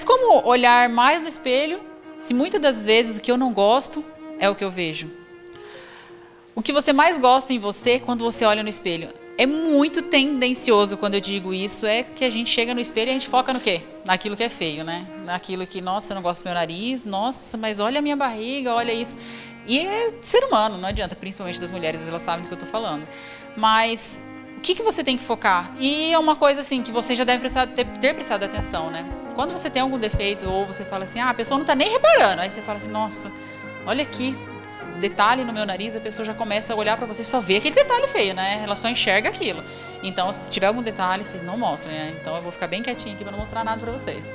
Mas como olhar mais no espelho, se muitas das vezes o que eu não gosto é o que eu vejo? O que você mais gosta em você quando você olha no espelho? É muito tendencioso quando eu digo isso, é que a gente chega no espelho e a gente foca no quê? Naquilo que é feio, né? Naquilo que, nossa, eu não gosto do meu nariz, nossa, mas olha a minha barriga, olha isso. E é ser humano, não adianta, principalmente das mulheres, elas sabem do que eu estou falando. Mas o que, que você tem que focar? E é uma coisa assim que você já deve prestar, ter, ter prestado atenção, né? Quando você tem algum defeito ou você fala assim, ah, a pessoa não está nem reparando, aí você fala assim, nossa, olha aqui, detalhe no meu nariz, a pessoa já começa a olhar para você e só vê aquele detalhe feio, né? Ela só enxerga aquilo. Então, se tiver algum detalhe, vocês não mostrem, né? Então, eu vou ficar bem quietinha aqui para não mostrar nada para vocês.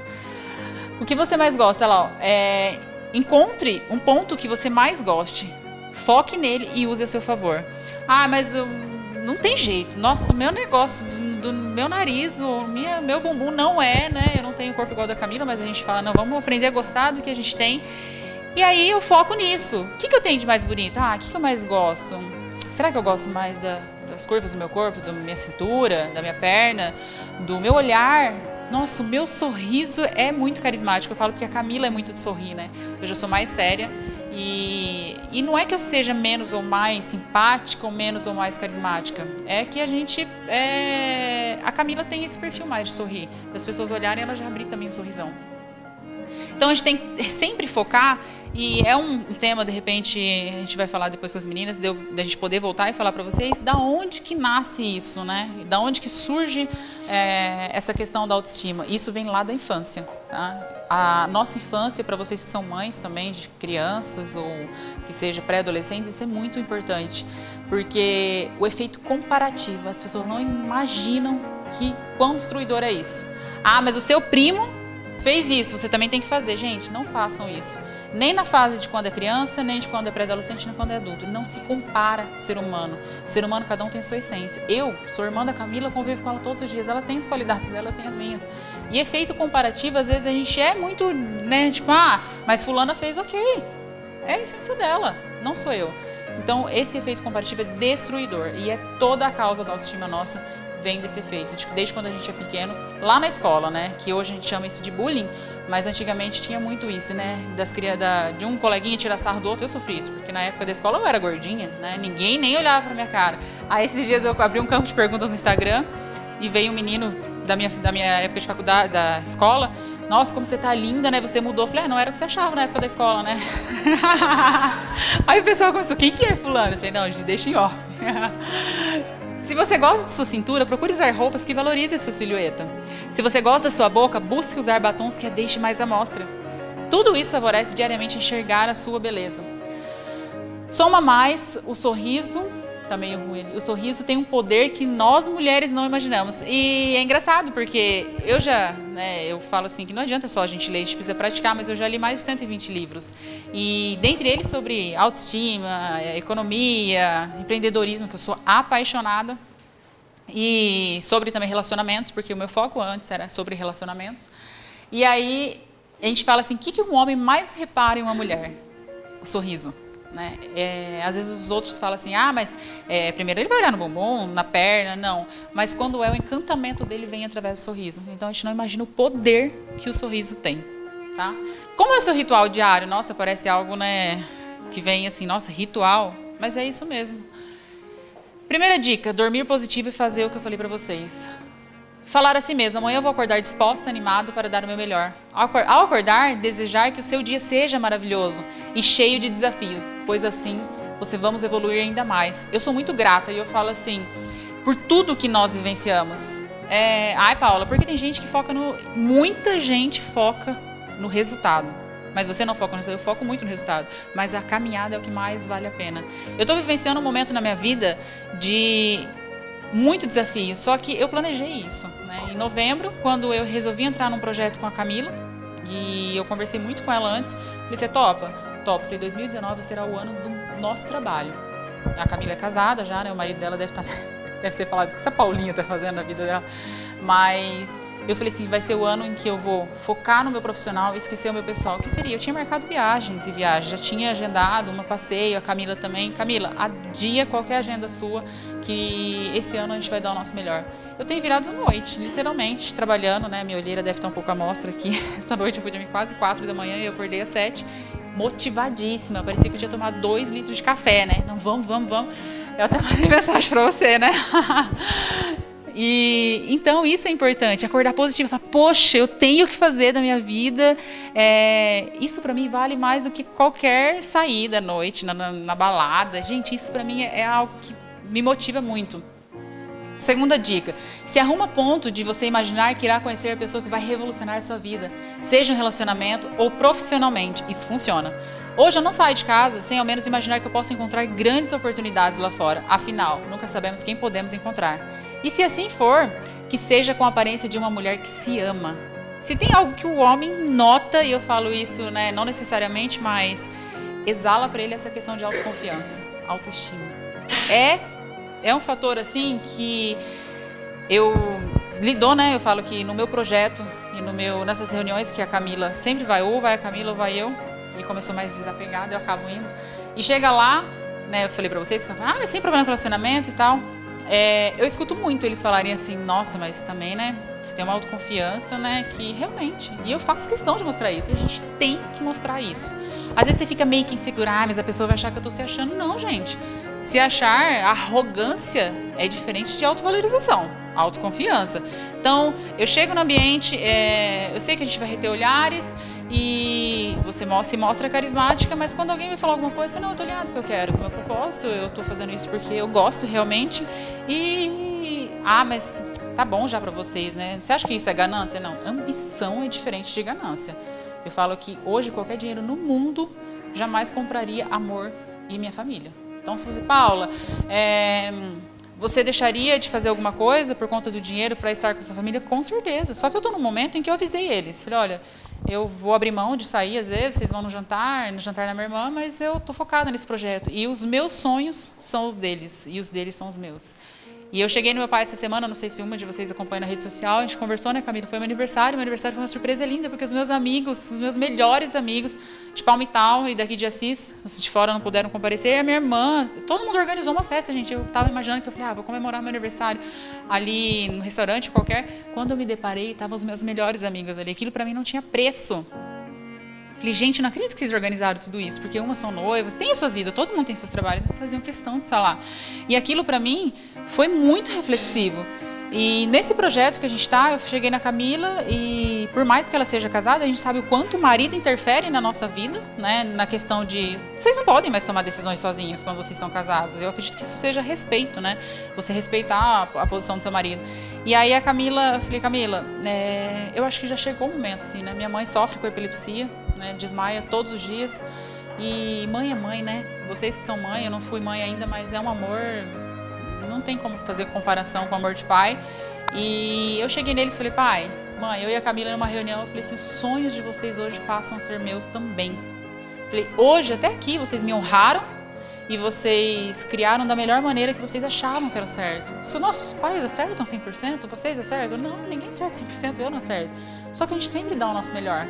O que você mais gosta, lá, é, encontre um ponto que você mais goste, foque nele e use a seu favor. Ah, mas eu, não tem jeito. Nossa, o meu negócio do, do meu nariz, o minha, meu bumbum não é, né? Eu não tenho corpo igual da Camila, mas a gente fala, não, vamos aprender a gostar do que a gente tem e aí eu foco nisso. O que, que eu tenho de mais bonito? Ah, o que, que eu mais gosto? Será que eu gosto mais da, das curvas do meu corpo, da minha cintura, da minha perna, do meu olhar? Nossa, o meu sorriso é muito carismático. Eu falo que a Camila é muito de sorrir, né? Eu já sou mais séria. E, e não é que eu seja menos ou mais simpática ou menos ou mais carismática. É que a gente. É... A Camila tem esse perfil mais de sorrir. Das pessoas olharem, ela já abrir também um sorrisão. Então a gente tem que sempre focar e é um, tema, de repente, a gente vai falar depois com as meninas, de, de a gente poder voltar e falar para vocês da onde que nasce isso, né? Da onde que surge é, essa questão da autoestima. Isso vem lá da infância, tá? A nossa infância, para vocês que são mães também de crianças ou que seja pré-adolescentes, isso é muito importante, porque o efeito comparativo, as pessoas não imaginam que quão destruidor é isso. Ah, mas o seu primo fez isso, você também tem que fazer. Gente, não façam isso. Nem na fase de quando é criança, nem de quando é pré-adolescente, nem quando é adulto. Não se compara ser humano. Ser humano, cada um tem sua essência. Eu sou irmã da Camila, convivo com ela todos os dias. Ela tem as qualidades dela, eu tenho as minhas. E efeito comparativo, às vezes a gente é muito, né, tipo, ah, mas fulana fez ok. É a essência dela, não sou eu. Então, esse efeito comparativo é destruidor e é toda a causa da autoestima nossa vem desse efeito, desde quando a gente é pequeno, lá na escola, né? Que hoje a gente chama isso de bullying, mas antigamente tinha muito isso, né? Das da, de um coleguinha tirar sarro do outro, eu sofri isso, porque na época da escola eu era gordinha, né? Ninguém nem olhava pra minha cara. Aí esses dias eu abri um campo de perguntas no Instagram e veio um menino da minha, da minha época de faculdade, da escola, nossa, como você tá linda, né? Você mudou. Eu falei, ah, não era o que você achava na época da escola, né? Aí o pessoal começou, quem que é fulano? Eu falei, não, deixa em off. Se você gosta de sua cintura, procure usar roupas que valorizem a sua silhueta. Se você gosta da sua boca, busque usar batons que a deixem mais à mostra. Tudo isso favorece diariamente enxergar a sua beleza. Soma mais o sorriso também o sorriso tem um poder que nós mulheres não imaginamos. E é engraçado porque eu já, né, eu falo assim que não adianta só a gente ler, a gente precisa praticar, mas eu já li mais de 120 livros. E dentre eles sobre autoestima, economia, empreendedorismo, que eu sou apaixonada. E sobre também relacionamentos, porque o meu foco antes era sobre relacionamentos. E aí a gente fala assim, o que, que um homem mais repara em uma mulher? O sorriso. Né? É, às vezes os outros falam assim, ah, mas é, primeiro ele vai olhar no bumbum, na perna, não. Mas quando é o encantamento dele vem através do sorriso. Então a gente não imagina o poder que o sorriso tem, tá? Como é o seu ritual diário? Nossa, parece algo, né, que vem assim, nossa, ritual. Mas é isso mesmo. Primeira dica, dormir positivo e fazer o que eu falei para vocês. Falar a si mesmo, amanhã eu vou acordar disposta, animado para dar o meu melhor. Ao acordar, desejar que o seu dia seja maravilhoso e cheio de desafio, pois assim você vamos evoluir ainda mais. Eu sou muito grata e eu falo assim, por tudo que nós vivenciamos. É... Ai, Paula, porque tem gente que foca no. Muita gente foca no resultado. Mas você não foca no resultado, eu foco muito no resultado. Mas a caminhada é o que mais vale a pena. Eu estou vivenciando um momento na minha vida de muito desafio. Só que eu planejei isso. Né? Em novembro, quando eu resolvi entrar num projeto com a Camila, e eu conversei muito com ela antes, falei, você topa? Topa. Falei, 2019 será o ano do nosso trabalho. A Camila é casada já, né? O marido dela deve, tá, deve ter falado o que essa Paulinha está fazendo na vida dela. Mas eu falei assim, vai ser o ano em que eu vou focar no meu profissional e esquecer o meu pessoal. O que seria? Eu tinha marcado viagens e viagens, já tinha agendado uma passeio, a Camila também. Camila, adia qualquer agenda sua que esse ano a gente vai dar o nosso melhor. Eu tenho virado noite, literalmente, trabalhando, né? Minha olheira deve estar um pouco à mostra aqui. Essa noite eu fui dormir quase quatro da manhã e eu acordei às sete, motivadíssima. Parecia que eu tinha tomado dois litros de café, né? Não, vamos, vamos, vamos. Eu até mandei mensagem para você, né? E então isso é importante, acordar positivo, falar, poxa, eu tenho que fazer da minha vida. É, isso para mim vale mais do que qualquer saída à noite, na, na, na balada. Gente, isso para mim é, é algo que me motiva muito. Segunda dica: se arruma ponto de você imaginar que irá conhecer a pessoa que vai revolucionar a sua vida, seja um relacionamento ou profissionalmente. Isso funciona. Hoje eu não saio de casa sem ao menos imaginar que eu posso encontrar grandes oportunidades lá fora. Afinal, nunca sabemos quem podemos encontrar. E se assim for, que seja com a aparência de uma mulher que se ama. Se tem algo que o homem nota, e eu falo isso, né, não necessariamente, mas exala para ele essa questão de autoconfiança, autoestima. É é um fator assim que eu lidou, né? Eu falo que no meu projeto e no meu nessas reuniões que a Camila sempre vai ou vai a Camila ou vai eu, e começou mais desapegada, eu acabo indo. E chega lá, né, eu falei para vocês, ah, mas tem problema no relacionamento e tal. É, eu escuto muito eles falarem assim, nossa, mas também, né? Você tem uma autoconfiança, né? Que realmente. E eu faço questão de mostrar isso. A gente tem que mostrar isso. Às vezes você fica meio que insegura, ah, mas a pessoa vai achar que eu tô se achando. Não, gente. Se achar, arrogância é diferente de autovalorização, autoconfiança. Então, eu chego no ambiente, é, eu sei que a gente vai reter olhares, e você se mostra carismática, mas quando alguém me falar alguma coisa, não, eu tô ligado que eu quero, com o meu propósito, eu tô fazendo isso porque eu gosto realmente. E ah, mas tá bom já para vocês, né? Você acha que isso é ganância? Não, ambição é diferente de ganância. Eu falo que hoje qualquer dinheiro no mundo jamais compraria amor e minha família. Então, se você, Paula, é, você deixaria de fazer alguma coisa por conta do dinheiro para estar com sua família? Com certeza. Só que eu estou no momento em que eu avisei eles. Falei, olha, eu vou abrir mão de sair às vezes, vocês vão no jantar, no jantar da minha irmã, mas eu estou focada nesse projeto. E os meus sonhos são os deles, e os deles são os meus. E eu cheguei no meu pai essa semana, não sei se uma de vocês acompanha na rede social, a gente conversou, né, Camila? Foi meu aniversário, meu aniversário foi uma surpresa linda, porque os meus amigos, os meus melhores amigos de Palmital e daqui de Assis, os de fora não puderam comparecer, e a minha irmã, todo mundo organizou uma festa, gente. Eu estava imaginando que eu falei, ah, vou comemorar meu aniversário ali no restaurante qualquer. Quando eu me deparei, estavam os meus melhores amigos ali. Aquilo para mim não tinha preço. Falei, gente, não acredito que vocês organizaram tudo isso, porque umas são noivas, tem as suas vidas, todo mundo tem seus trabalhos, mas faziam questão de lá. E aquilo para mim foi muito reflexivo. E nesse projeto que a gente está, eu cheguei na Camila e por mais que ela seja casada, a gente sabe o quanto o marido interfere na nossa vida, né? Na questão de vocês não podem mais tomar decisões sozinhos quando vocês estão casados. Eu acredito que isso seja respeito, né? Você respeitar a, a posição do seu marido. E aí a Camila, eu falei, Camila, é, eu acho que já chegou o momento, assim, né? Minha mãe sofre com epilepsia, né? Desmaia todos os dias. E mãe é mãe, né? Vocês que são mãe, eu não fui mãe ainda, mas é um amor não tem como fazer comparação com o amor de pai. E eu cheguei nele e falei, pai, mãe, eu e a Camila numa reunião, eu falei assim, os sonhos de vocês hoje passam a ser meus também. Falei, hoje, até aqui, vocês me honraram e vocês criaram da melhor maneira que vocês achavam que era certo. Se os nossos pais acertam 100%, vocês acertam? Não, ninguém acerta 100%, eu não acerto. Só que a gente sempre dá o nosso melhor.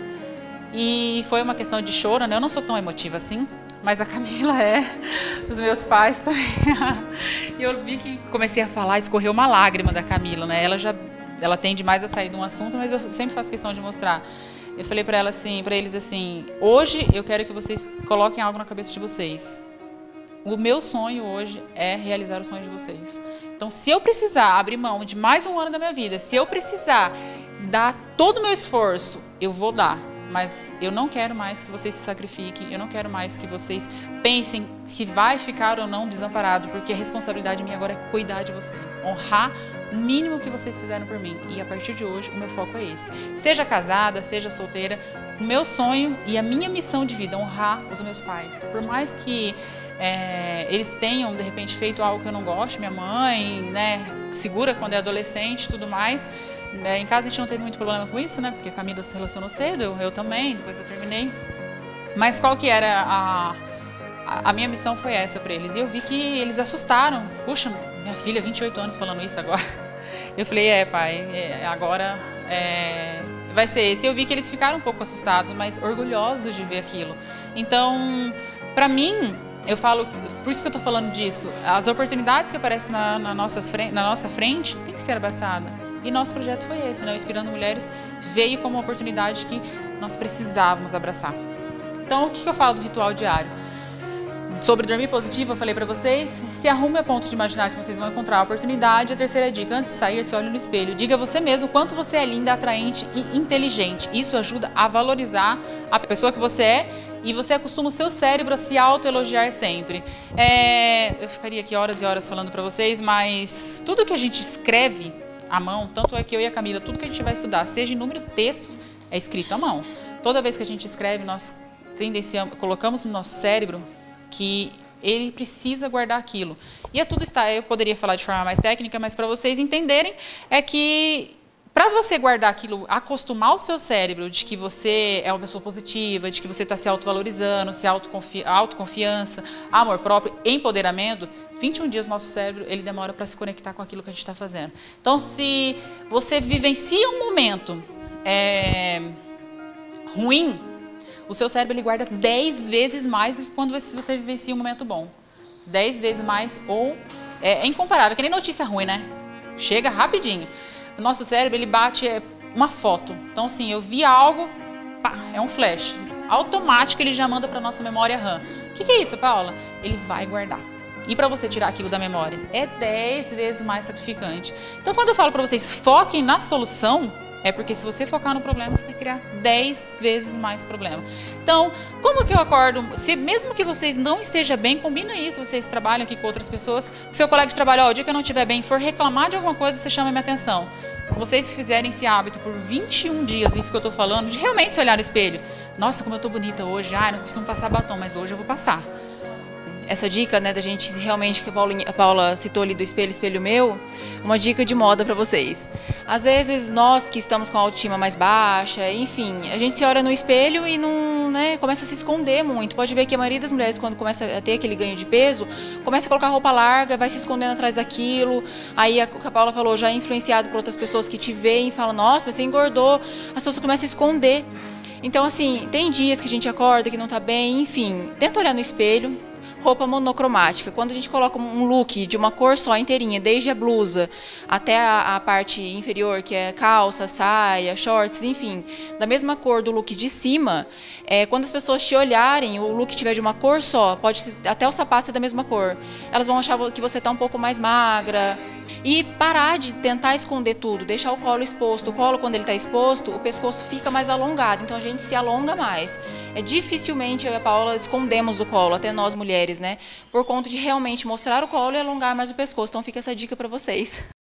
E foi uma questão de choro, né? Eu não sou tão emotiva assim, mas a Camila é, os meus pais também. e eu vi que comecei a falar, escorreu uma lágrima da Camila, né? Ela já ela tende mais a sair de um assunto, mas eu sempre faço questão de mostrar. Eu falei para ela assim, para eles assim, hoje eu quero que vocês coloquem algo na cabeça de vocês. O meu sonho hoje é realizar o sonho de vocês. Então, se eu precisar abrir mão de mais um ano da minha vida, se eu precisar dar todo o meu esforço, eu vou dar mas eu não quero mais que vocês se sacrifiquem, eu não quero mais que vocês pensem que vai ficar ou não desamparado, porque a responsabilidade minha agora é cuidar de vocês, honrar o mínimo que vocês fizeram por mim. E a partir de hoje, o meu foco é esse. Seja casada, seja solteira, o meu sonho e a minha missão de vida é honrar os meus pais. Por mais que é, eles tenham, de repente, feito algo que eu não gosto, minha mãe, né, segura quando é adolescente tudo mais, né, em casa a gente não teve muito problema com isso, né? Porque a Camila se relacionou cedo, eu, eu também, depois eu terminei. Mas qual que era a, a, a minha missão foi essa para eles. E eu vi que eles assustaram. Puxa, minha filha, 28 anos falando isso agora. Eu falei, é pai, é, agora é, vai ser esse. Eu vi que eles ficaram um pouco assustados, mas orgulhosos de ver aquilo. Então, para mim, eu falo, por que eu estou falando disso? As oportunidades que aparecem na, na, nossas, na nossa frente tem que ser abraçada. E nosso projeto foi esse, né? Inspirando Mulheres veio como uma oportunidade que nós precisávamos abraçar. Então, o que eu falo do ritual diário? Sobre dormir positivo, eu falei para vocês, se arrume a ponto de imaginar que vocês vão encontrar a oportunidade. A terceira dica, antes de sair, se olhe no espelho. Diga a você mesmo quanto você é linda, atraente e inteligente. Isso ajuda a valorizar a pessoa que você é e você acostuma o seu cérebro a se autoelogiar sempre. É, eu ficaria aqui horas e horas falando para vocês, mas tudo que a gente escreve à mão, tanto é que eu e a Camila, tudo que a gente vai estudar, seja em números, textos, é escrito à mão. Toda vez que a gente escreve, nós tendenciamos, colocamos no nosso cérebro que ele precisa guardar aquilo. E é tudo está, eu poderia falar de forma mais técnica, mas para vocês entenderem é que para você guardar aquilo, acostumar o seu cérebro de que você é uma pessoa positiva, de que você está se autovalorizando, se autoconfi autoconfiança, amor próprio, empoderamento, 21 dias nosso cérebro ele demora para se conectar com aquilo que a gente está fazendo. Então, se você vivencia um momento é, ruim, o seu cérebro ele guarda 10 vezes mais do que quando você, vivencia um momento bom. 10 vezes mais ou é, é incomparável, que nem notícia ruim, né? Chega rapidinho. O nosso cérebro ele bate é, uma foto. Então, assim, eu vi algo, pá, é um flash. Automático ele já manda para nossa memória RAM. O que, que é isso, Paula? Ele vai guardar. E para você tirar aquilo da memória, é 10 vezes mais sacrificante. Então, quando eu falo para vocês, foquem na solução, é porque se você focar no problema, você vai criar 10 vezes mais problema. Então, como que eu acordo? Se mesmo que vocês não estejam bem, combina isso. Vocês trabalham aqui com outras pessoas. Seu colega de trabalho, ó, o dia que eu não estiver bem, for reclamar de alguma coisa, você chama minha atenção. Vocês fizerem esse hábito por 21 dias, isso que eu estou falando, de realmente se olhar no espelho. Nossa, como eu estou bonita hoje. Ah, não costumo passar batom, mas hoje eu vou passar essa dica, né, da gente realmente que a, Paulinha, a Paula citou ali do espelho, espelho meu, uma dica de moda para vocês. Às vezes nós que estamos com a autoestima mais baixa, enfim, a gente se olha no espelho e não, né, começa a se esconder muito. Pode ver que a maioria das mulheres quando começa a ter aquele ganho de peso, começa a colocar roupa larga, vai se escondendo atrás daquilo. Aí a, a Paula falou, já é influenciado por outras pessoas que te veem e falam: "Nossa, você engordou". As pessoas começam a esconder. Então, assim, tem dias que a gente acorda que não tá bem, enfim, tenta olhar no espelho, roupa monocromática. Quando a gente coloca um look de uma cor só inteirinha, desde a blusa até a, a, parte inferior, que é calça, saia, shorts, enfim, da mesma cor do look de cima, é, quando as pessoas te olharem, o look tiver de uma cor só, pode ser, até o sapato ser da mesma cor, elas vão achar que você está um pouco mais magra, e parar de tentar esconder tudo, deixar o colo exposto. O colo, quando ele está exposto, o pescoço fica mais alongado, então a gente se alonga mais. É dificilmente eu e a Paula escondemos o colo, até nós mulheres, né? Por conta de realmente mostrar o colo e alongar mais o pescoço. Então fica essa dica para vocês.